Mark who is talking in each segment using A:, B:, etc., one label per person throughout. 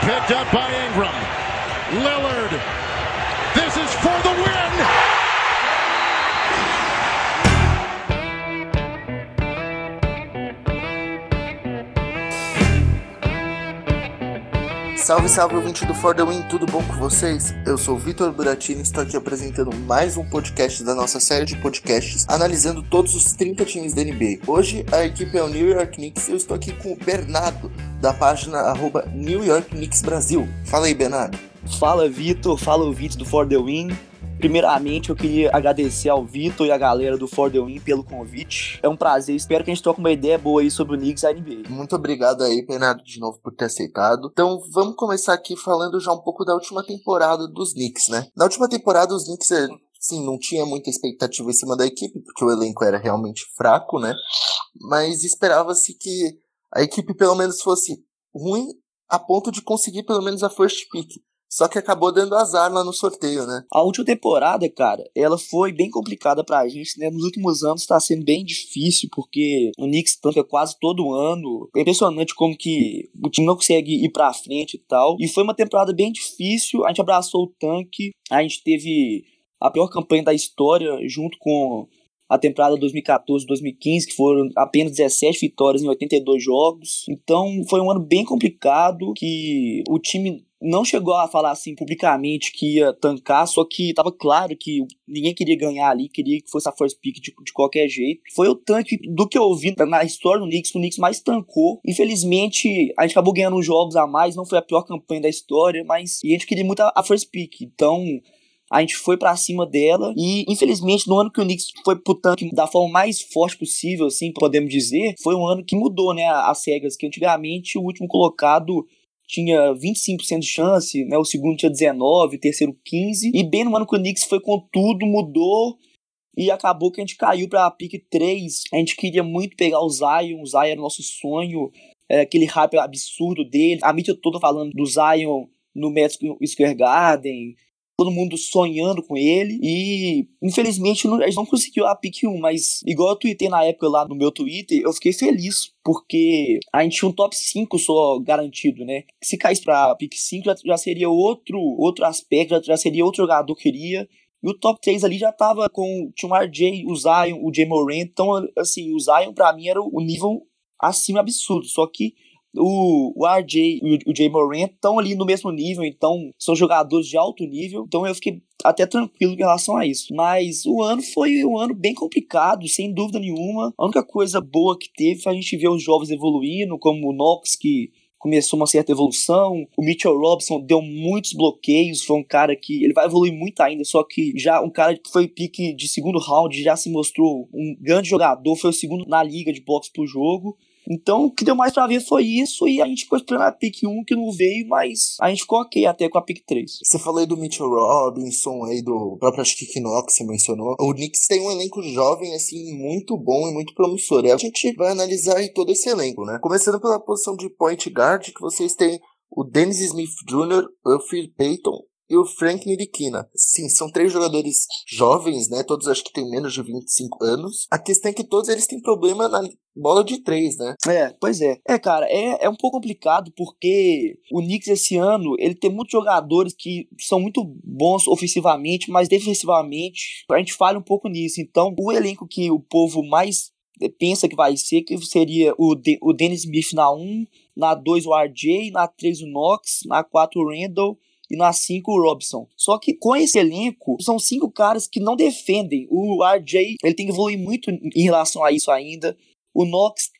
A: picked up by Ingram. Lillard. This is for the win.
B: Salve, salve, ouvinte do For The Win, tudo bom com vocês? Eu sou o Vitor Buratini e estou aqui apresentando mais um podcast da nossa série de podcasts analisando todos os 30 times da NBA. Hoje a equipe é o New York Knicks e eu estou aqui com o Bernardo, da página arroba New York Knicks Brasil. Fala aí, Bernardo.
C: Fala, Vitor. Fala, ouvinte do For The Win. Primeiramente, eu queria agradecer ao Vitor e a galera do For The Win pelo convite. É um prazer, espero que a gente troque uma ideia boa aí sobre o Knicks e a NBA.
B: Muito obrigado aí, Bernardo, de novo por ter aceitado. Então, vamos começar aqui falando já um pouco da última temporada dos Knicks, né? Na última temporada, os Knicks eh, sim, não tinha muita expectativa em cima da equipe, porque o elenco era realmente fraco, né? Mas esperava-se que a equipe pelo menos fosse ruim a ponto de conseguir pelo menos a first pick. Só que acabou dando azar lá no sorteio, né?
C: A última temporada, cara, ela foi bem complicada pra gente, né? Nos últimos anos tá sendo bem difícil, porque o Knicks tanca quase todo ano. É impressionante como que o time não consegue ir pra frente e tal. E foi uma temporada bem difícil, a gente abraçou o tanque, a gente teve a pior campanha da história, junto com a temporada 2014-2015, que foram apenas 17 vitórias em 82 jogos. Então foi um ano bem complicado, que o time não chegou a falar assim publicamente que ia tancar, só que tava claro que ninguém queria ganhar ali, queria que fosse a first pick de, de qualquer jeito. Foi o tanque do que eu vi na história do Knicks, o Knicks mais tancou. Infelizmente, a gente acabou ganhando uns jogos a mais, não foi a pior campanha da história, mas a gente queria muito a, a first pick. Então, a gente foi para cima dela e infelizmente no ano que o Knicks foi pro tanque da forma mais forte possível, assim, podemos dizer, foi um ano que mudou, né, as regras que antigamente o último colocado tinha 25% de chance, né? O segundo tinha 19, o terceiro 15. E bem no ano que o Knicks foi com tudo, mudou e acabou que a gente caiu para pick 3. A gente queria muito pegar o Zion, o Zion era o nosso sonho, era aquele hype absurdo dele. A mídia toda falando do Zion no Madison Square Garden, todo mundo sonhando com ele. E infelizmente a gente não conseguiu a pick 1, mas igual eu tuitei na época lá no meu Twitter, eu fiquei feliz porque a gente tinha um top 5 só garantido, né? Se caísse pra pick 5 já, já seria outro, outro aspecto, já, já seria outro jogador que queria. E o top 3 ali já tava com. Tinha o RJ, o Zion, o Jay Moran. Então, assim, o Zion pra mim era o nível acima absurdo. Só que o, o RJ e o, o Jay Morant estão ali no mesmo nível, então são jogadores de alto nível, então eu fiquei até tranquilo em relação a isso. Mas o ano foi um ano bem complicado, sem dúvida nenhuma. A única coisa boa que teve foi a gente ver os jovens evoluindo, como o Knox, que começou uma certa evolução. O Mitchell Robinson deu muitos bloqueios, foi um cara que ele vai evoluir muito ainda, só que já um cara que foi pique de segundo round, já se mostrou um grande jogador, foi o segundo na liga de boxe por jogo. Então, o que deu mais pra ver foi isso, e a gente ficou esperando a pick 1 que não veio, mas a gente ficou ok até com a pick 3.
B: Você falou aí do Mitchell Robinson, aí do próprio Ashik Knox, você mencionou. O Knicks tem um elenco jovem, assim, muito bom e muito promissor. E a gente vai analisar aí todo esse elenco, né? Começando pela posição de point guard, que vocês têm o Dennis Smith Jr., o Phil Payton e o Frank Niriquina. Sim, são três jogadores jovens, né? Todos acho que têm menos de 25 anos. A questão é que todos eles têm problema na bola de três, né?
C: É, pois é. É, cara, é, é um pouco complicado porque o Knicks esse ano, ele tem muitos jogadores que são muito bons ofensivamente, mas defensivamente a gente falha um pouco nisso. Então, o elenco que o povo mais pensa que vai ser, que seria o, De o Dennis Smith na 1, na 2 o RJ, na 3 o Knox, na 4 o Randall, e na 5 o Robson. Só que com esse elenco, são cinco caras que não defendem. O RJ, ele tem que evoluir muito em relação a isso ainda. O Knox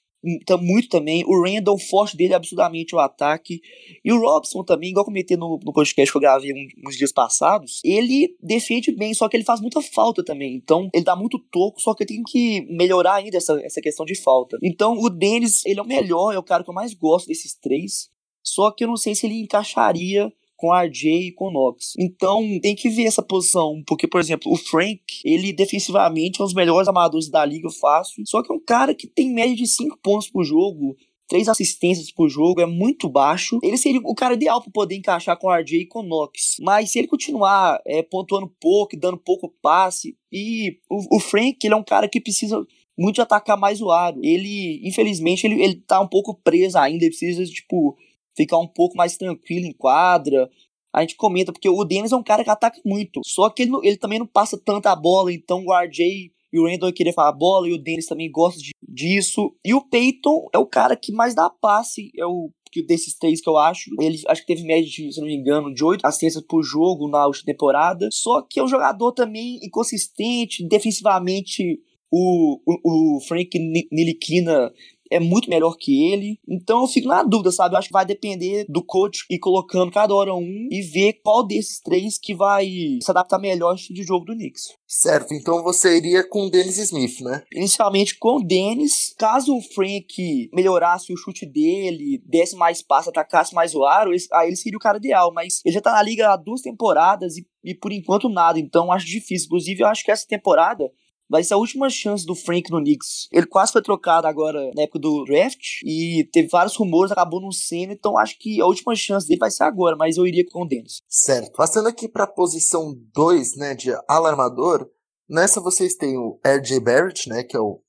C: tá muito também. O Randall, forte dele absurdamente o ataque. E o Robson também, igual comentei no, no podcast que eu gravei uns dias passados, ele defende bem, só que ele faz muita falta também. Então, ele dá muito toco, só que tem que melhorar ainda essa, essa questão de falta. Então, o Dennis, ele é o melhor, é o cara que eu mais gosto desses três. Só que eu não sei se ele encaixaria com RJ e com Knox. Então tem que ver essa posição, porque, por exemplo, o Frank, ele defensivamente é um dos melhores amadores da liga fácil, só que é um cara que tem média de 5 pontos por jogo, três assistências por jogo, é muito baixo. Ele seria o cara ideal para poder encaixar com o RJ e com o Knox. Mas se ele continuar é, pontuando pouco, dando pouco passe, e o, o Frank, ele é um cara que precisa muito de atacar mais o aro. Ele, infelizmente, ele, ele tá um pouco preso ainda, ele precisa, tipo, ficar um pouco mais tranquilo em quadra. A gente comenta, porque o Dennis é um cara que ataca muito. Só que ele, ele também não passa tanta bola, então o RJ e o Randall queria falar bola, e o Dennis também gosta de, disso. E o Peyton é o cara que mais dá passe, é o desses três que eu acho. Ele acho que teve média de, se não me engano, de oito assistências por jogo na última temporada. Só que é um jogador também inconsistente, defensivamente. O, o, o Frank Nilikina é muito melhor que ele. Então eu fico na dúvida, sabe? Eu acho que vai depender do coach ir colocando cada hora um e ver qual desses três que vai se adaptar melhor ao estilo de jogo do Knicks.
B: Certo, então você iria com o Dennis Smith, né?
C: Inicialmente com o Dennis. Caso o Frank melhorasse o chute dele, desse mais passo, atacasse mais o aro, aí ele seria o cara ideal. Mas ele já tá na liga há duas temporadas e, e por enquanto nada. Então acho difícil. Inclusive, eu acho que essa temporada vai ser a última chance do Frank no Knicks. Ele quase foi trocado agora na época do draft e teve vários rumores, acabou no seno, então acho que a última chance dele vai ser agora, mas eu iria com o Dennis.
B: Certo. Passando aqui para a posição 2, né, de alarmador, nessa vocês têm o RJ Barrett, né, que é o,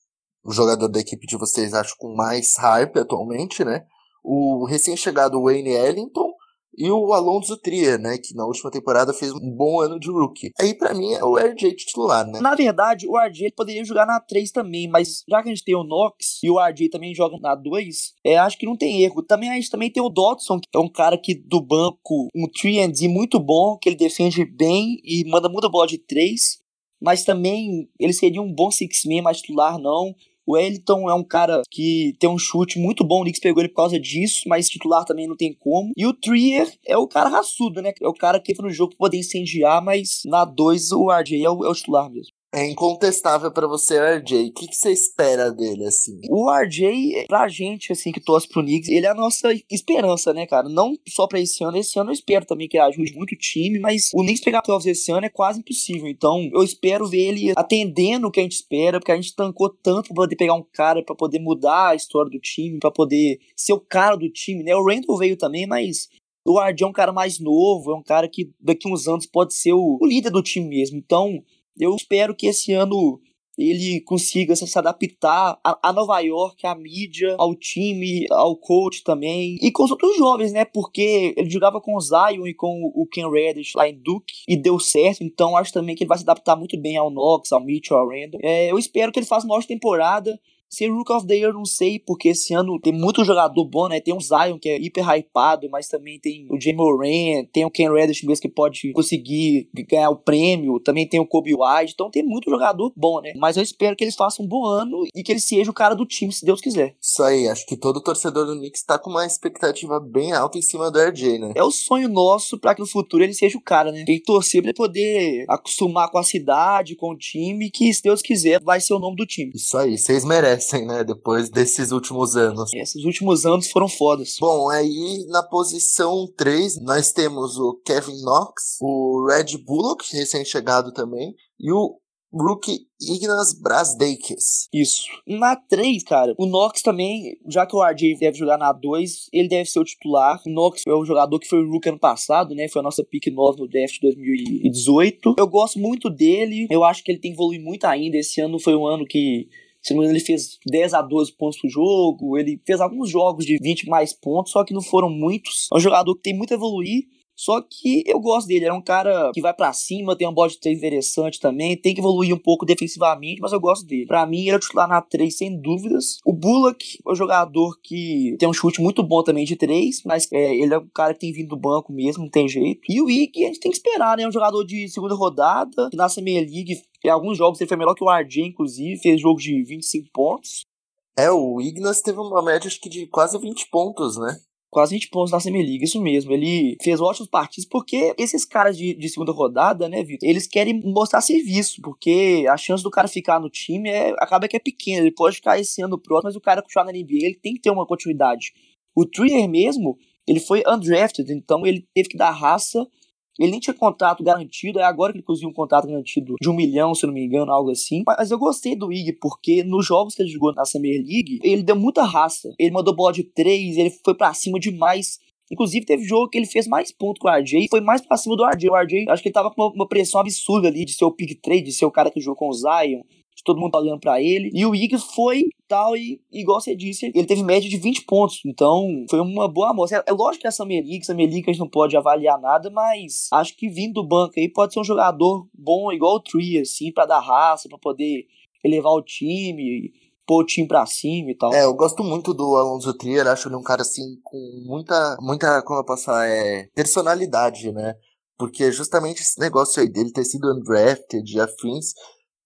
B: o jogador da equipe de vocês, acho, com mais hype atualmente, né? O recém-chegado Wayne Ellington, e o Alonso Trier, né, que na última temporada fez um bom ano de rookie. Aí para mim é o RJ titular, né?
C: Na verdade, o RJ poderia jogar na 3 também, mas já que a gente tem o Knox e o RJ também joga na 2, é, acho que não tem erro. Também a gente também tem o Dodson, que é um cara que do banco, um 3 muito bom, que ele defende bem e manda muita bola de 3, mas também ele seria um bom six man, mas titular não. O Wellington é um cara que tem um chute muito bom, o Knicks pegou ele por causa disso, mas titular também não tem como. E o Trier é o cara raçudo, né? É o cara que entra no jogo pra poder incendiar, mas na 2 o RJ é o, é o titular mesmo.
B: É incontestável para você RJ. O que, você espera dele, assim?
C: O RJ, pra gente, assim, que torce pro Knicks, ele é a nossa esperança, né, cara? Não só pra esse ano. Esse ano eu espero também que ele ajude muito o time, mas o Knicks pegar playoffs esse ano é quase impossível. Então, eu espero ver ele atendendo o que a gente espera, porque a gente tancou tanto pra poder pegar um cara para poder mudar a história do time, para poder ser o cara do time, né? O Randall veio também, mas o RJ é um cara mais novo, é um cara que daqui uns anos pode ser o, o líder do time mesmo. Então, eu espero que esse ano ele consiga se adaptar a, Nova York, à mídia, ao time, ao coach também, e com os outros jovens, né? Porque ele jogava com o Zion e com o Ken Reddish lá em Duke e deu certo, então acho também que ele vai se adaptar muito bem ao Knox, ao Mitchell, ao Randall. É, eu espero que ele faça uma ótima temporada. Ser Rook of the Year, não sei, porque esse ano tem muito jogador bom, né? Tem o Zion, que é hiper hypado, mas também tem o Jamie Moran, tem o Ken Reddish mesmo, que pode conseguir ganhar o prêmio, também tem o Kobe White, então tem muito jogador bom, né? Mas eu espero que eles façam um bom ano e que ele seja o cara do time, se Deus quiser.
B: Isso aí, acho que todo torcedor do Knicks tá com uma expectativa bem alta em cima do RJ, né?
C: É o sonho nosso para que no futuro ele seja o cara, né? Tem que torcer pra ele poder acostumar com a cidade, com o time, que se Deus quiser vai ser o nome do time.
B: Isso aí, vocês merecem merecem, né? Depois desses últimos anos.
C: Esses últimos anos foram fodas.
B: Bom, aí na posição 3 nós temos o Kevin Knox, o Red Bullock, recém-chegado também, e o Rookie Ignas Brasdeikis.
C: Isso. Na 3, cara, o Knox também, já que o RJ deve jogar na 2, ele deve ser o titular. O Knox é o jogador que foi o Rookie ano passado, né? Foi a nossa pick 9 no draft 2018. Eu gosto muito dele. Eu acho que ele tem que evoluir muito ainda. Esse ano foi um ano que se não ele fez 10 a 12 pontos por jogo. Ele fez alguns jogos de 20 mais pontos, só que não foram muitos. É um jogador que tem muito a evoluir. Só que eu gosto dele, é um cara que vai para cima, tem um bode de interessante também, tem que evoluir um pouco defensivamente, mas eu gosto dele. Para mim, ele é titular na 3, sem dúvidas. O Bullock é um jogador que tem um chute muito bom também de 3, mas é, ele é um cara que tem vindo do banco mesmo, não tem jeito. E o Ig, a gente tem que esperar, né? É um jogador de segunda rodada, que nasce meia League, em alguns jogos ele foi melhor que o RJ, inclusive, fez jogo de 25 pontos.
B: É, o Ignas teve uma média acho que de quase 20 pontos, né?
C: Quase 20 pontos na Semi-League, isso mesmo. Ele fez ótimos partidos, porque esses caras de, de segunda rodada, né, Vitor, eles querem mostrar serviço, porque a chance do cara ficar no time é, acaba que é pequena. Ele pode ficar esse ano pronto, mas o cara continuar na NBA, ele tem que ter uma continuidade. O Trier mesmo, ele foi undrafted, então ele teve que dar raça ele nem tinha contrato garantido, é agora que ele conseguiu um contrato garantido de um milhão, se não me engano, algo assim. Mas eu gostei do Ig, porque nos jogos que ele jogou na Summer League, ele deu muita raça. Ele mandou bola de três, ele foi para cima demais. Inclusive, teve jogo que ele fez mais pontos com o RJ foi mais pra cima do RJ. O RJ, acho que ele tava com uma, uma pressão absurda ali de ser o pick trade, de ser o cara que jogou com o Zion, todo mundo tá olhando para ele. E o Ig foi tal, e igual você disse, ele teve média de 20 pontos. Então, foi uma boa amostra. É, é lógico que a Summer League, Summer League a gente não pode avaliar nada, mas acho que vindo do banco aí pode ser um jogador bom, igual o Tree, assim, para dar raça, para poder elevar o time, pôr o time pra cima e tal.
B: É, eu gosto muito do Alonso Trier, acho ele um cara assim com muita, muita, como eu posso falar, é, personalidade, né? Porque justamente esse negócio aí dele ter sido undrafted e afins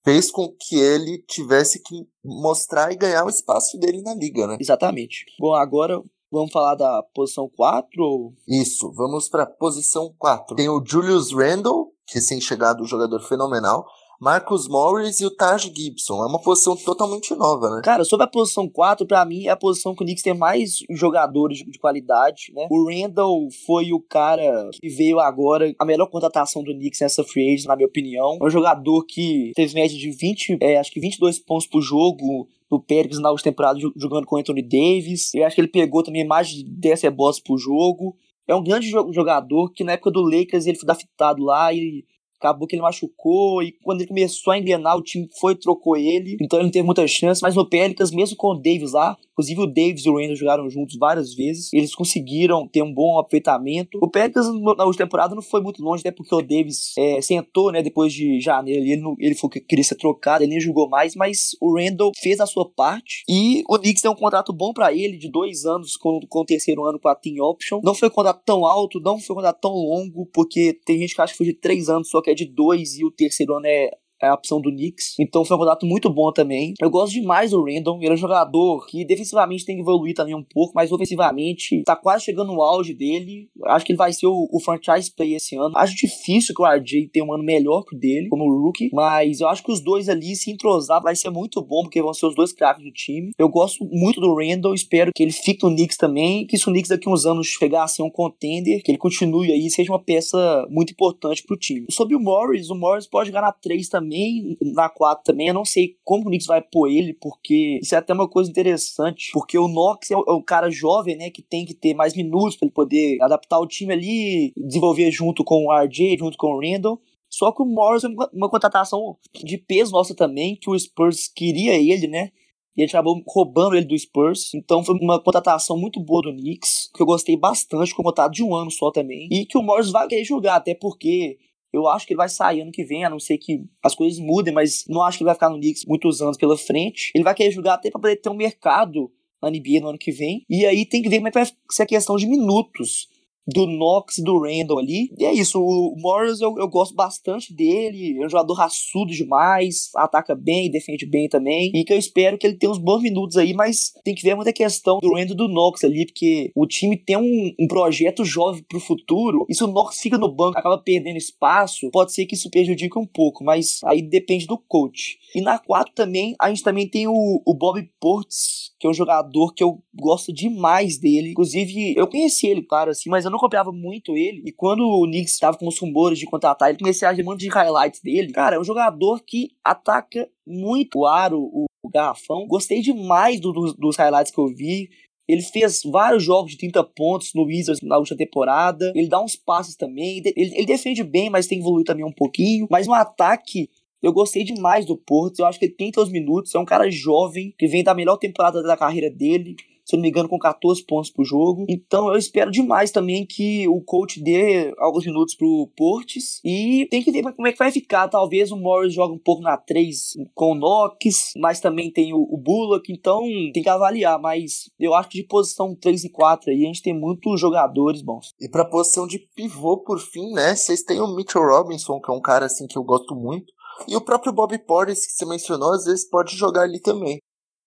B: fez com que ele tivesse que mostrar e ganhar o espaço dele na liga, né?
C: Exatamente. Bom, agora vamos falar da posição 4? Ou...
B: Isso, vamos pra posição 4. Tem o Julius Randle, recém-chegado, jogador fenomenal. Marcus Morris e o Taj Gibson. É uma posição totalmente nova, né?
C: Cara, sobre a posição 4, para mim é a posição que o Knicks tem mais jogadores de, qualidade, né? O Randall foi o cara que veio agora, a melhor contratação do Knicks nessa free agent, na minha opinião. É um jogador que teve média de 20, é, acho que 22 pontos por jogo, no Pérez na última temporada jogando com Anthony Davis. Eu acho que ele pegou também mais de 10 rebotes por jogo. É um grande jogador que na época do Lakers ele foi draftado lá e acabou que ele machucou e quando ele começou a engrenar, o time foi trocou ele, então ele não teve muita chance, mas no Pelicans, mesmo com o Davis lá, inclusive o Davis e o Randall jogaram juntos várias vezes, eles conseguiram ter um bom aproveitamento. O Pelicans na última temporada não foi muito longe, até porque o Davis é, sentou, né, depois de janeiro, ele, não, ele foi que queria ser trocado, ele nem jogou mais, mas o Randall fez a sua parte e o Knicks tem um contrato bom para ele, de dois anos com, com o terceiro ano com a team option. Não foi um contrato tão alto, não foi um contrato tão longo, porque tem gente que acha que foi de três anos, só que é de dois e o terceiro ano é é a opção do Knicks. Então foi um contrato muito bom também. Eu gosto demais do Randall. Ele é um jogador que defensivamente tem que evoluir também um pouco, mas ofensivamente tá quase chegando no auge dele. Acho que ele vai ser o, o franchise play esse ano. Acho difícil que o RJ tenha um ano melhor que o dele, como rookie, mas eu acho que os dois ali se entrosar vai ser muito bom, porque vão ser os dois craques do time. Eu gosto muito do Randall, espero que ele fique no Knicks também, que se o Knicks daqui uns anos chegar a ser um contender, que ele continue aí, seja uma peça muito importante pro time. Sobre o Morris, o Morris pode ganhar 3 também também, na 4 também, eu não sei como o Knicks vai pôr ele, porque isso é até uma coisa interessante, porque o Knox é o, é o cara jovem, né, que tem que ter mais minutos para ele poder adaptar o time ali, desenvolver junto com o RJ, junto com o Randall. Só que o Morris é uma, contratação de peso nossa também, que o Spurs queria ele, né? E gente acabou roubando ele do Spurs. Então foi uma contratação muito boa do Knicks, que eu gostei bastante, com contrato de um ano só também. E que o Morris vai querer jogar, até porque eu acho que ele vai sair ano que vem, a não ser que as coisas mudem, mas não acho que ele vai ficar no Knicks muitos anos pela frente. Ele vai querer jogar até para poder ter um mercado na NBA no ano que vem. E aí tem que ver como é que vai ser a questão de minutos do Knox do Randall ali. E é isso, o Morris eu, eu gosto bastante dele, é um jogador raçudo demais, ataca bem, defende bem também, e que eu espero que ele tenha uns bons minutos aí, mas tem que ver muita questão do Randall do Knox ali, porque o time tem um, um projeto jovem pro futuro, e se o Knox fica no banco, acaba perdendo espaço, pode ser que isso prejudique um pouco, mas aí depende do coach. E na 4 também, a gente também tem o, o Bob Portes, que é um jogador que eu gosto demais dele, inclusive eu conheci ele, claro, assim, mas eu não copiava muito ele. E quando o Knicks estava com os rumores de contratar ele, comecei a ver um monte de highlights dele. Cara, é um jogador que ataca muito o aro, o, garrafão. Gostei demais do, do, dos highlights que eu vi. Ele fez vários jogos de 30 pontos no Wizards na última temporada. Ele dá uns passes também. Ele, ele defende bem, mas tem que evoluir também um pouquinho. Mas no ataque, eu gostei demais do Porto. Eu acho que ele tem seus minutos. É um cara jovem que vem da melhor temporada da carreira dele se não me engano, com 14 pontos por jogo. Então eu espero demais também que o coach dê alguns minutos pro Portes. E tem que ver como é que vai ficar. Talvez o Morris jogue um pouco na 3 com o Knox, mas também tem o, o Bullock. Então tem que avaliar. Mas eu acho que de posição 3 e 4 aí a gente tem muitos jogadores bons.
B: E pra posição de pivô, por fim, né? Vocês têm o Mitchell Robinson, que é um cara assim que eu gosto muito. E o próprio Bob Portis, que você mencionou, às vezes pode jogar ali também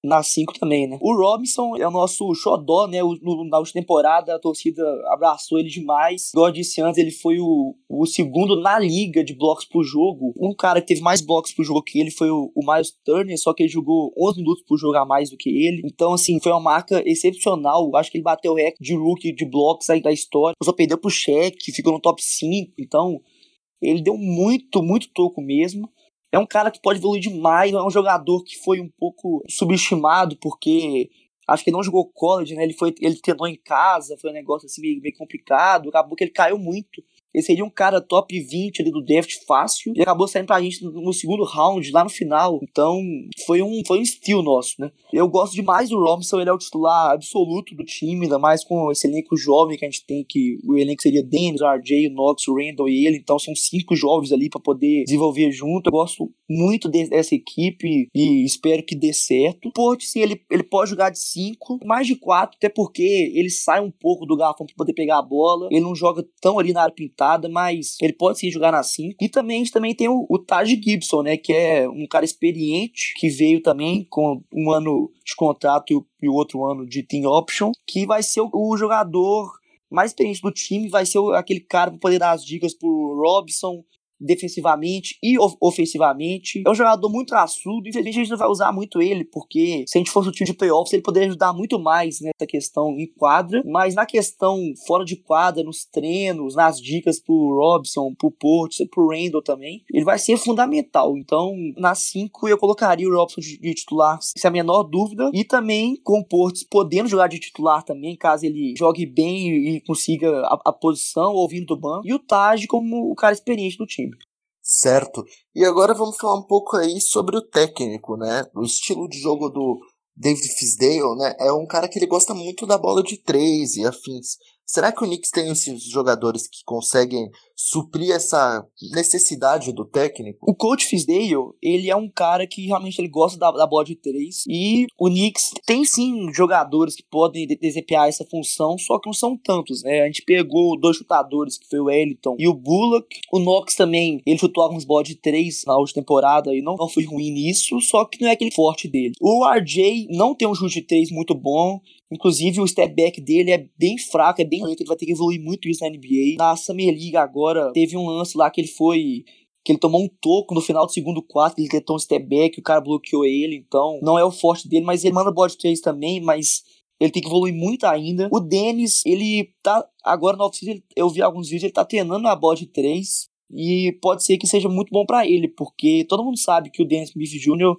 C: na 5 também, né? O Robinson é o nosso xodó, né? O, no, na última temporada a torcida abraçou ele demais. Igual eu disse antes, ele foi o, o segundo na liga de blocos por jogo. Um cara que teve mais blocos por jogo que ele foi o, o Miles Turner, só que ele jogou 11 minutos por jogar mais do que ele. Então, assim, foi uma marca excepcional. Acho que ele bateu o recorde de rookie de blocos aí da história. Só perdeu pro cheque, ficou no top 5. Então, ele deu muito, muito toco mesmo é um cara que pode evoluir demais, é um jogador que foi um pouco subestimado, porque acho que ele não jogou college, né? Ele foi, ele treinou em casa, foi um negócio assim meio, meio complicado, acabou que ele caiu muito Ele seria um cara top 20 ali do draft fácil. E acabou saindo pra gente no segundo round, lá no final. Então, foi um, foi um estilo nosso, né? Eu gosto demais do Robinson, ele é o titular absoluto do time, ainda mais com esse elenco jovem que a gente tem, que o elenco seria Dennis, RJ, Knox, Randall e ele. Então, são cinco jovens ali para poder desenvolver junto. Eu gosto muito de, dessa equipe e espero que dê certo. Porte, sim, ele, ele pode jogar de cinco, mais de quatro, até porque ele sai um pouco do garrafão para poder pegar a bola. Ele não joga tão ali na área pintada mas ele pode sim jogar na 5. E também a gente também tem o, o Taj Gibson, né? Que é um cara experiente, que veio também com um ano de contrato e o, outro ano de team option, que vai ser o, o jogador mais experiente do time, vai ser aquele cara para poder dar as dicas pro Robson, defensivamente e ofensivamente. É um jogador muito raçudo. Infelizmente, a gente não vai usar muito ele, porque se a gente fosse o time de playoffs, ele poderia ajudar muito mais nessa questão em quadra. Mas na questão fora de quadra, nos treinos, nas dicas pro Robson, pro Porto, pro Randall também, ele vai ser fundamental. Então, na 5, eu colocaria o Robson de, titular, sem a menor dúvida. E também com o Porto podendo jogar de titular também, caso ele jogue bem e consiga a, a posição, ouvindo do banco. E o Taj como o cara experiente do time.
B: Certo. E agora vamos falar um pouco aí sobre o técnico, né? O estilo de jogo do David Fisdale, né? É um cara que ele gosta muito da bola de três e afins. Será que o Knicks tem esses jogadores que conseguem suprir essa necessidade do técnico?
C: O coach Fisdale, ele é um cara que realmente ele gosta da, da bola de três e o Knicks tem sim jogadores que podem desempenhar essa função, só que não são tantos, né? A gente pegou dois chutadores, que foi o Eliton e o Bullock. O Knox também, ele chutou algumas bolas de três na última temporada e não, não foi ruim nisso, só que não é aquele forte dele. O RJ não tem um chute de três muito bom, Inclusive, o step back dele é bem fraco, é bem lento, ele vai ter que evoluir muito isso na NBA. Na Summer League agora, teve um lance lá que ele foi que ele tomou um toco no final do segundo quarto, ele tentou um step back, o cara bloqueou ele, então não é o forte dele, mas ele manda body três também, mas ele tem que evoluir muito ainda. O Dennis, ele tá agora no off eu vi alguns vídeos, ele tá treinando a body 3 e pode ser que seja muito bom para ele, porque todo mundo sabe que o Dennis Smith Jr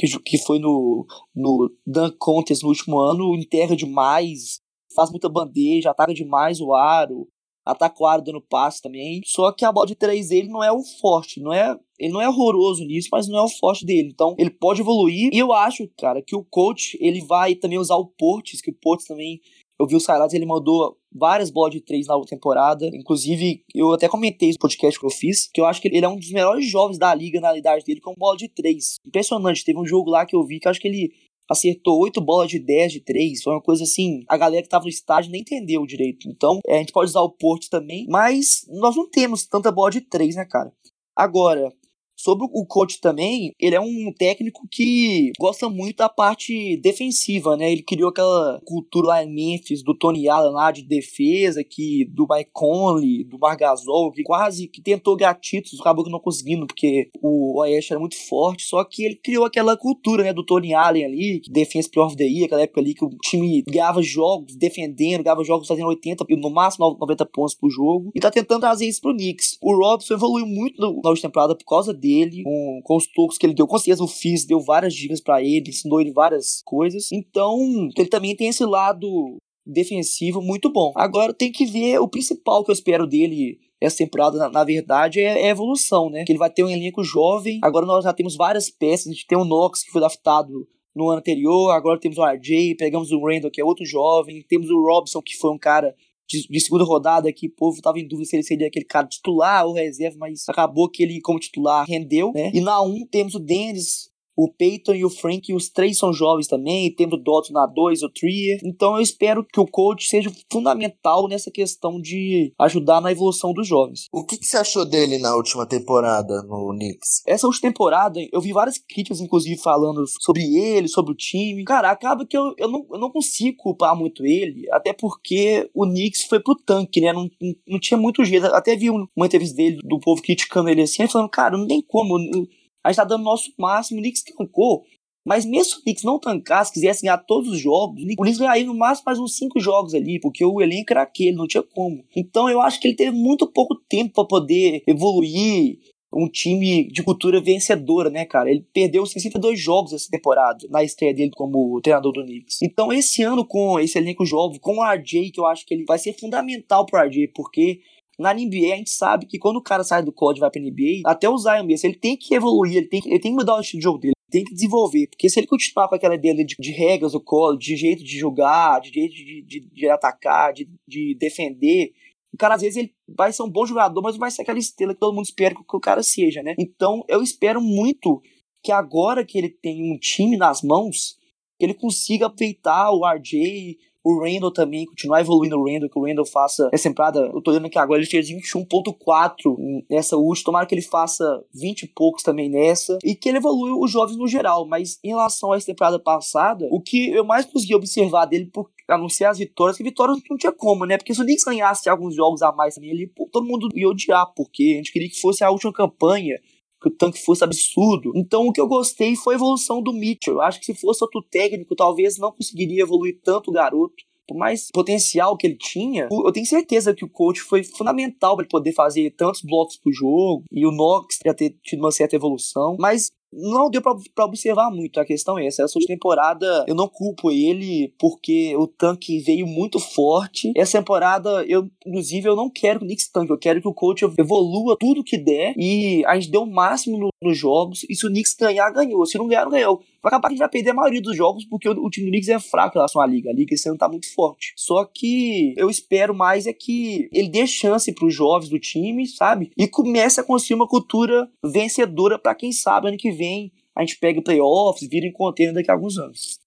C: que, que foi no, no Dunk Contest no último ano, enterra demais, faz muita bandeja, ataca demais o aro, ataca o aro dando passe também. Só que a bola de três dele não é o forte, não é, ele não é horroroso nisso, mas não é o forte dele. Então ele pode evoluir. E eu acho, cara, que o coach ele vai também usar o Portes, que o Portes também eu vi o Silas, ele mandou várias bolas de três na outra temporada. Inclusive, eu até comentei no podcast que eu fiz, que eu acho que ele é um dos melhores jovens da liga na idade dele com bola de três. Impressionante. Teve um jogo lá que eu vi que eu acho que ele acertou oito bolas de 10 de três. Foi uma coisa assim, a galera que tava no estádio nem entendeu direito. Então, é, a gente pode usar o Porto também, mas nós não temos tanta bola de três, né, cara? Agora, Sobre o coach também, ele é um técnico que gosta muito da parte defensiva, né? Ele criou aquela cultura lá em Memphis do Tony Allen lá de defesa, que do Mike Conley, do Margasol, que quase que tentou gratitos, acabou que não conseguindo, porque o Oeste era muito forte, só que ele criou aquela cultura, né, do Tony Allen ali, que defense player of the year, aquela época ali que o time ganhava jogos defendendo, ganhava jogos fazendo 80, no máximo 90 pontos por jogo, e tá tentando trazer isso pro Knicks. O Robson evoluiu muito na última temporada por causa dele dele, com, com os tocos que ele deu. Com certeza o Fizz deu várias dicas para ele, ensinou ele várias coisas. Então, ele também tem esse lado defensivo muito bom. Agora tem que ver o principal que eu espero dele essa temporada, na, na verdade, é, é, evolução, né? Que ele vai ter um elenco jovem. Agora nós já temos várias peças. A gente tem o Knox, que foi draftado no ano anterior. Agora temos o RJ, pegamos o Randall, que é outro jovem. Temos o Robson, que foi um cara de, de, segunda rodada que o povo tava em dúvida se ele seria aquele cara titular ou reserva, mas acabou que ele, como titular, rendeu, né? E na 1 um, temos o Dennis o Peyton e o Frank, os três são jovens também, temos o Dotson na 2, o Trier. Então eu espero que o coach seja fundamental nessa questão de ajudar na evolução dos jovens.
B: O que, que você achou dele na última temporada no Knicks?
C: Essa última temporada, eu vi várias críticas, inclusive, falando sobre ele, sobre o time. Cara, acaba que eu, eu, não, eu não consigo culpar muito ele, até porque o Knicks foi pro tanque, né? Não, não, não tinha muito jeito. Até vi uma entrevista dele, do povo criticando ele assim, falando, cara, não tem como a gente tá dando o nosso máximo, o Knicks tancou. Mas mesmo se o Knicks não tancasse, quisesse ganhar todos os jogos, o Knicks ganharia no máximo mais uns 5 jogos ali, porque o elenco era aquele, não tinha como. Então eu acho que ele teve muito pouco tempo para poder evoluir um time de cultura vencedora, né, cara? Ele perdeu 62 jogos essa temporada, na estreia dele como treinador do Knicks. Então esse ano com esse elenco jovem, com o RJ, que eu acho que ele vai ser fundamental pro RJ, porque Na NBA, a gente sabe que quando o cara sai do college e vai pra NBA, até o Zion mesmo, ele tem que evoluir, ele tem que, ele tem que mudar o estilo de jogo dele tem que desenvolver. Porque se ele continuar com aquela ideia de, de regras do colo, de jeito de jogar, de jeito de, de, de atacar, de, de defender, o cara às vezes ele vai ser um bom jogador, mas não vai ser aquela estrela que todo mundo espera que o cara seja, né? Então eu espero muito que agora que ele tem um time nas mãos, que ele consiga aproveitar o RJ, o Randall também, continuar evoluindo o Randall, que o Randall faça essa temporada. Eu tô olhando aqui agora, ele fez 21.4 nessa última. Tomara que ele faça 20 e poucos também nessa. E que ele evolui os jovens no geral. Mas em relação a essa temporada passada, o que eu mais consegui observar dele, por, a não ser as vitórias, que vitórias não tinha como, né? Porque se o Knicks ganhasse alguns jogos a mais também ali, todo mundo ia odiar, porque a gente queria que fosse a última campanha que tanque fosse absurdo. Então o que eu gostei foi a evolução do Mitchell. Eu acho que se fosse outro técnico, talvez não conseguiria evoluir tanto o garoto. Por mais potencial que ele tinha, eu tenho certeza que o coach foi fundamental para ele poder fazer tantos blocos pro jogo. E o Knox já ter tido uma certa evolução. Mas não deu para observar muito. A questão é essa. Essa última temporada eu não culpo ele porque o tanque veio muito forte. Essa temporada, eu, inclusive, eu não quero que o Knicks tanque. Eu quero que o coach evolua tudo que der. E a gente deu o máximo no, nos jogos. E se o Knicks ganhar, ganhou. Se não ganhar, não ganhou. Vai acabar que a gente vai perder a maioria dos jogos porque o, o time do Knicks é fraco em relação à liga. A liga esse ano tá muito forte. Só que eu espero mais é que ele dê chance para os jovens do time, sabe? E comece a construir uma cultura vencedora para quem sabe ano que vem a gente pega playoffs, vira em contêiner daqui a alguns anos.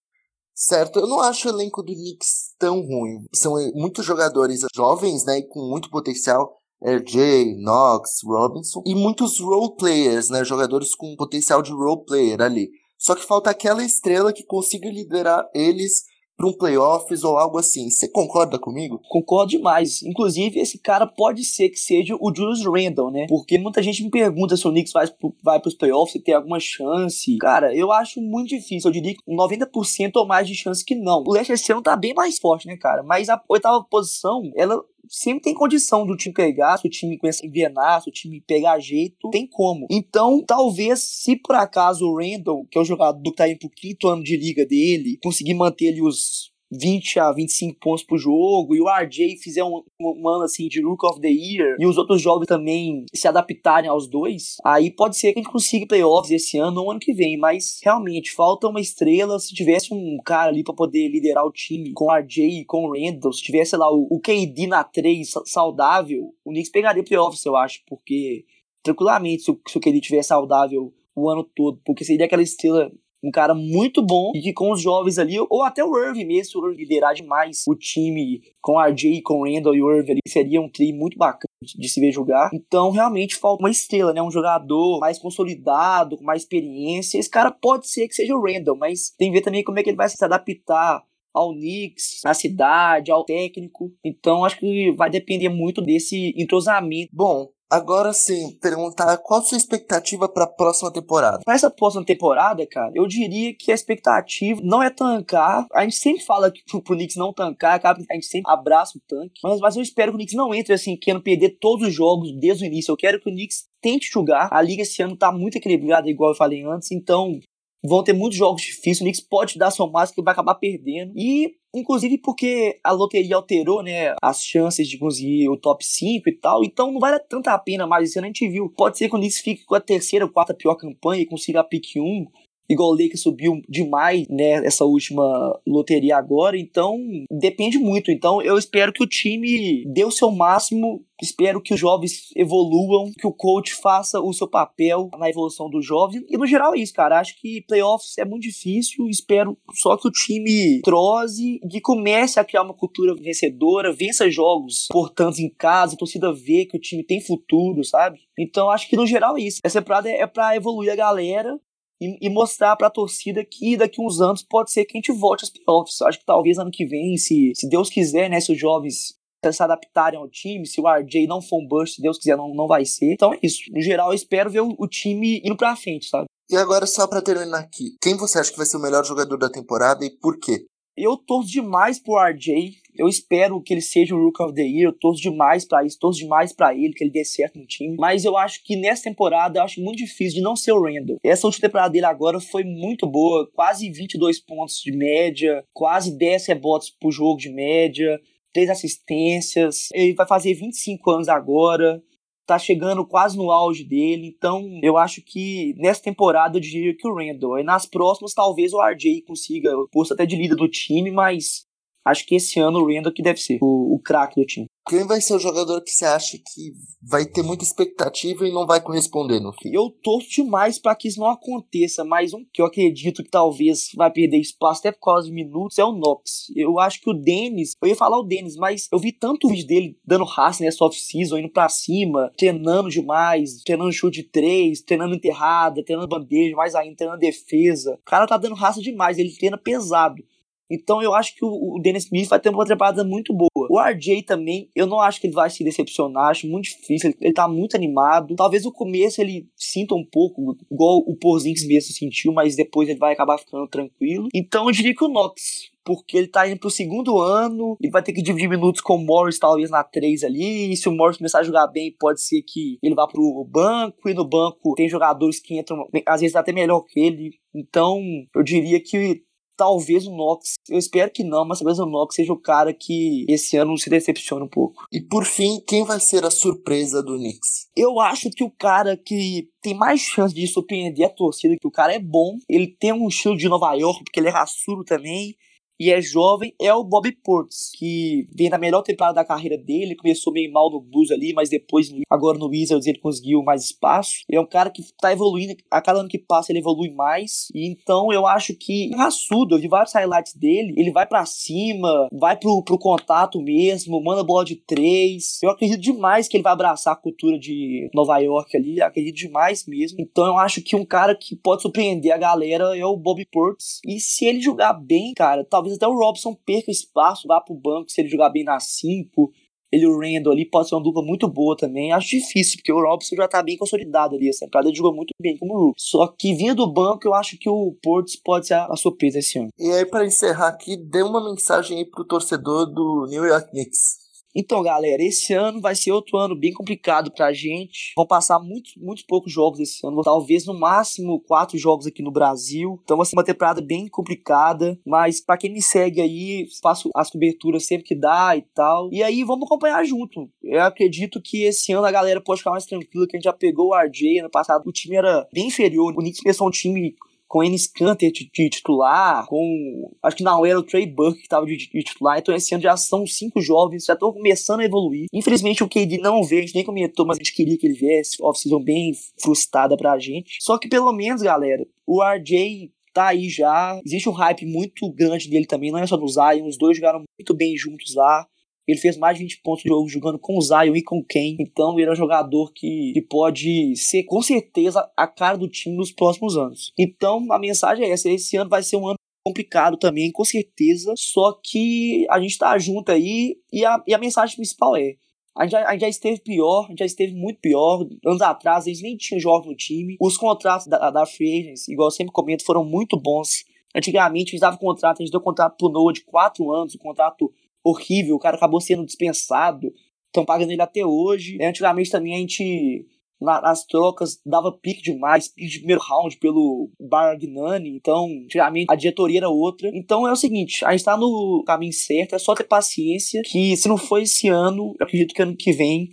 B: Certo, eu não acho o elenco do Knicks tão ruim. São muitos jogadores jovens, né, e com muito potencial. RJ, Knox, Robinson e muitos role players, né, jogadores com potencial de role player ali. Só que falta aquela estrela que consiga liderar eles para um playoffs ou algo assim. Você concorda comigo?
C: Concordo demais. Inclusive, esse cara pode ser que seja o Julius Randle, né? Porque muita gente me pergunta se o Knicks vai, vai para os playoffs, se tem alguma chance. Cara, eu acho muito difícil. Eu diria que 90% ou mais de chance que não. O Leicester esse ano tá bem mais forte, né, cara? Mas a oitava posição, ela sempre tem condição do time pegar, se o time envenenar, se o time pegar jeito, tem como. Então, talvez, se por acaso o Randall, que é o jogador que tá indo pro quinto ano de liga dele, conseguir manter ali os 20 a 25 pontos por jogo, e o RJ fizer um, um ano assim de Rook of the Year, e os outros jogos também se adaptarem aos dois, aí pode ser que a gente consiga playoffs esse ano ou ano que vem, mas realmente falta uma estrela. Se tivesse um cara ali para poder liderar o time com o RJ e com o Randall, se tivesse lá o, o KD na 3 saudável, o Knicks pegaria playoffs, eu acho, porque tranquilamente, se o, se o KD estiver saudável o ano todo, porque seria aquela estrela um cara muito bom e que com os jovens ali, ou até o Irving mesmo, o liderar demais o time com RJ, com o Randall e o Irving ali, seria um trio muito bacana de se ver jogar. Então, realmente falta uma estrela, né? Um jogador mais consolidado, com mais experiência. Esse cara pode ser que seja o Randall, mas tem que ver também como é que ele vai se adaptar ao Knicks, na cidade, ao técnico. Então acho que vai depender muito desse entrosamento.
B: Bom, Agora sim, perguntar qual a sua expectativa para a próxima temporada?
C: Para essa próxima temporada, cara, eu diria que a expectativa não é tancar. A gente sempre fala que pro, pro Knicks não tancar, a gente sempre abraça o tanque. Mas, mas eu espero que o Knicks não entre assim, querendo perder todos os jogos desde o início. Eu quero que o Knicks tente jogar. A liga esse ano tá muito equilibrada, igual eu falei antes. Então, vão ter muitos jogos difíceis, o Knicks pode dar seu máximo que vai acabar perdendo. E, inclusive, porque a loteria alterou, né, as chances de conseguir o top 5 e tal, então não vale tanta a pena mais, isso a gente viu. Pode ser que o Knicks fique com a terceira ou quarta pior campanha e consiga a pick 1, igual o Lakers subiu demais, né, essa última loteria agora, então depende muito. Então eu espero que o time dê o seu máximo, espero que os jovens evoluam, que o coach faça o seu papel na evolução dos jovens. E no geral é isso, cara. Acho que playoffs é muito difícil, espero só que o time trose e comece a criar uma cultura vencedora, vença jogos importantes em casa, a torcida vê que o time tem futuro, sabe? Então acho que no geral é isso. Essa temporada é para evoluir a galera e, e mostrar para a torcida que daqui uns anos pode ser que a gente volte aos playoffs. Acho que talvez ano que vem, se, se Deus quiser, né, se os jovens se adaptarem ao time, se o RJ não for um burst, se Deus quiser, não, não vai ser. Então é isso. No geral, eu espero ver o, o time indo pra frente, sabe?
B: E agora, só para terminar aqui, quem você acha que vai ser o melhor jogador da temporada e por quê?
C: Eu torço demais pro RJ. Eu espero que ele seja o Rook of the Year. Eu torço demais para isso, torço demais para ele, que ele dê certo no time. Mas eu acho que nessa temporada, eu acho muito difícil de não ser o Randall. Essa última temporada dele agora foi muito boa. Quase 22 pontos de média, quase 10 rebotes por jogo de média três assistências. Ele vai fazer 25 anos agora tá chegando quase no auge dele. Então, eu acho que nessa temporada eu diria que o Randall. E nas próximas, talvez o RJ consiga o posto até de líder do time, mas acho que esse ano o Randall que deve ser o, o craque do time.
B: Quem vai ser o jogador que você acha que vai ter muita expectativa e não vai corresponder no fim?
C: Eu torço demais para que isso não aconteça, mas um que eu acredito que talvez vai perder espaço até por causa de minutos é o Knox. Eu acho que o Dennis, eu ia falar o Dennis, mas eu vi tanto vídeo dele dando raça nessa off-season, indo pra cima, treinando demais, treinando chute de três, treinando enterrada, treinando bandeja, mais ainda, treinando defesa. O cara tá dando raça demais, ele treina pesado. Então eu acho que o, Dennis Smith vai ter uma temporada muito boa. O RJ também, eu não acho que ele vai se decepcionar, acho muito difícil, ele, ele tá muito animado. Talvez no começo ele sinta um pouco, igual o Porzingis mesmo sentiu, mas depois ele vai acabar ficando tranquilo. Então eu diria que o Knox, porque ele tá indo pro segundo ano, ele vai ter que dividir minutos com o Morris, talvez na 3 ali, e se o Morris começar a jogar bem, pode ser que ele vá pro banco, e no banco tem jogadores que entram, às vezes até melhor que ele, então eu diria que talvez o Knox, eu espero que não, mas talvez o Knox seja o cara que esse ano se decepcione um pouco.
B: E por fim, quem vai ser a surpresa do Knicks?
C: Eu acho que o cara que tem mais chance de surpreender a torcida, que o cara é bom, ele tem um estilo de Nova York, porque ele é raçudo também, e é jovem, é o Bobby Portis, que vem na melhor temporada da carreira dele, começou meio mal no Blues ali, mas depois, agora no Wizards, ele conseguiu mais espaço. Ele é um cara que tá evoluindo, a cada ano que passa ele evolui mais, e então eu acho que é raçudo, vi vários highlights dele, ele vai para cima, vai pro, pro contato mesmo, manda bola de três. Eu acredito demais que ele vai abraçar a cultura de Nova York ali, acredito demais mesmo. Então eu acho que um cara que pode surpreender a galera é o Bobby Portis, e se ele jogar bem, cara, talvez até o Robson perca espaço, vá pro banco se ele jogar bem na 5. Ele e o Randall ali pode ser uma dupla muito boa também. Acho difícil, porque o Robson já tá bem consolidado ali. Essa temporada jogou muito bem como Rook. Só que vindo do banco, eu acho que o Portos pode ser a surpresa esse ano.
B: E aí, para encerrar aqui, dê uma mensagem aí pro torcedor do New York Knicks.
C: Então, galera, esse ano vai ser outro ano bem complicado pra gente. Vão passar muitos, muitos poucos jogos esse ano. Talvez no máximo quatro jogos aqui no Brasil. Então vai ser uma temporada bem complicada. Mas para quem me segue aí, faço as coberturas sempre que dá e tal. E aí vamos acompanhar junto. Eu acredito que esse ano a galera pode ficar mais tranquila, que a gente já pegou o RJ. Ano passado o time era bem inferior. O Knicks pensou um time com Enes Kanter de, de, titular, com. Acho que não era o Trey Burke que estava de, de, titular. Então esse ano já são cinco jovens, já estão começando a evoluir. Infelizmente o KD não veio, a gente nem comentou, mas a gente queria que ele viesse. Off-season bem frustrada pra gente. Só que pelo menos, galera, o RJ tá aí já. Existe um hype muito grande dele também, não é só no Zion. Os dois jogaram muito bem juntos lá. Ele fez mais de 20 pontos de jogo jogando com o Zion e com o. Então ele é um jogador que, que pode ser com certeza a cara do time nos próximos anos. Então a mensagem é essa: esse ano vai ser um ano complicado também, com certeza. Só que a gente tá junto aí e a, e a mensagem principal é. A gente, já, a gente já esteve pior, já esteve muito pior. Anos atrás, eles nem tinham jogos no time. Os contratos da, da Free Agents, igual eu sempre comento, foram muito bons. Antigamente, a gente dava contrato, a gente deu contrato pro Noah de 4 anos, um contrato horrível, o cara acabou sendo dispensado, estão pagando ele até hoje. Antigamente também a gente, nas trocas, dava pique demais, pique de primeiro round pelo Bargnani, então antigamente a diretoria era outra. Então é o seguinte, a gente tá no caminho certo, é só ter paciência, que se não for esse ano, eu acredito que ano que vem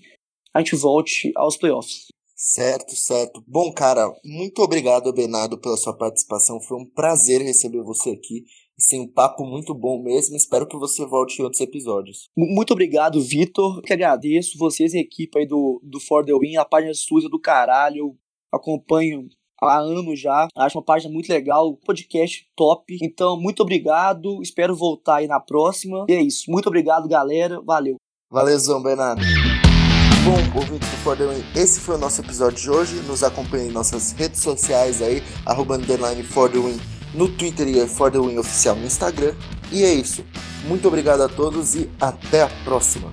C: a gente volte aos playoffs.
B: Certo, certo. Bom, cara, muito obrigado, Bernardo, pela sua participação. Foi um prazer receber você aqui. Sim, um papo muito bom mesmo. Espero que você volte em outros episódios.
C: Muito obrigado, Vitor. Que agradeço vocês e a equipe aí do, do For The Win. A página suja do caralho. Eu acompanho há anos já. Acho uma página muito legal, podcast top. Então, muito obrigado. Espero voltar aí na próxima. E é isso. Muito obrigado, galera. Valeu.
B: Valeu, Bernardo. Bom, ouvinte do For The Win, esse foi o nosso episódio de hoje. Nos acompanhe em nossas redes sociais aí, arroba underline For The Win no Twitter e For The Win Oficial no Instagram. E é isso. Muito obrigado a todos e até a próxima.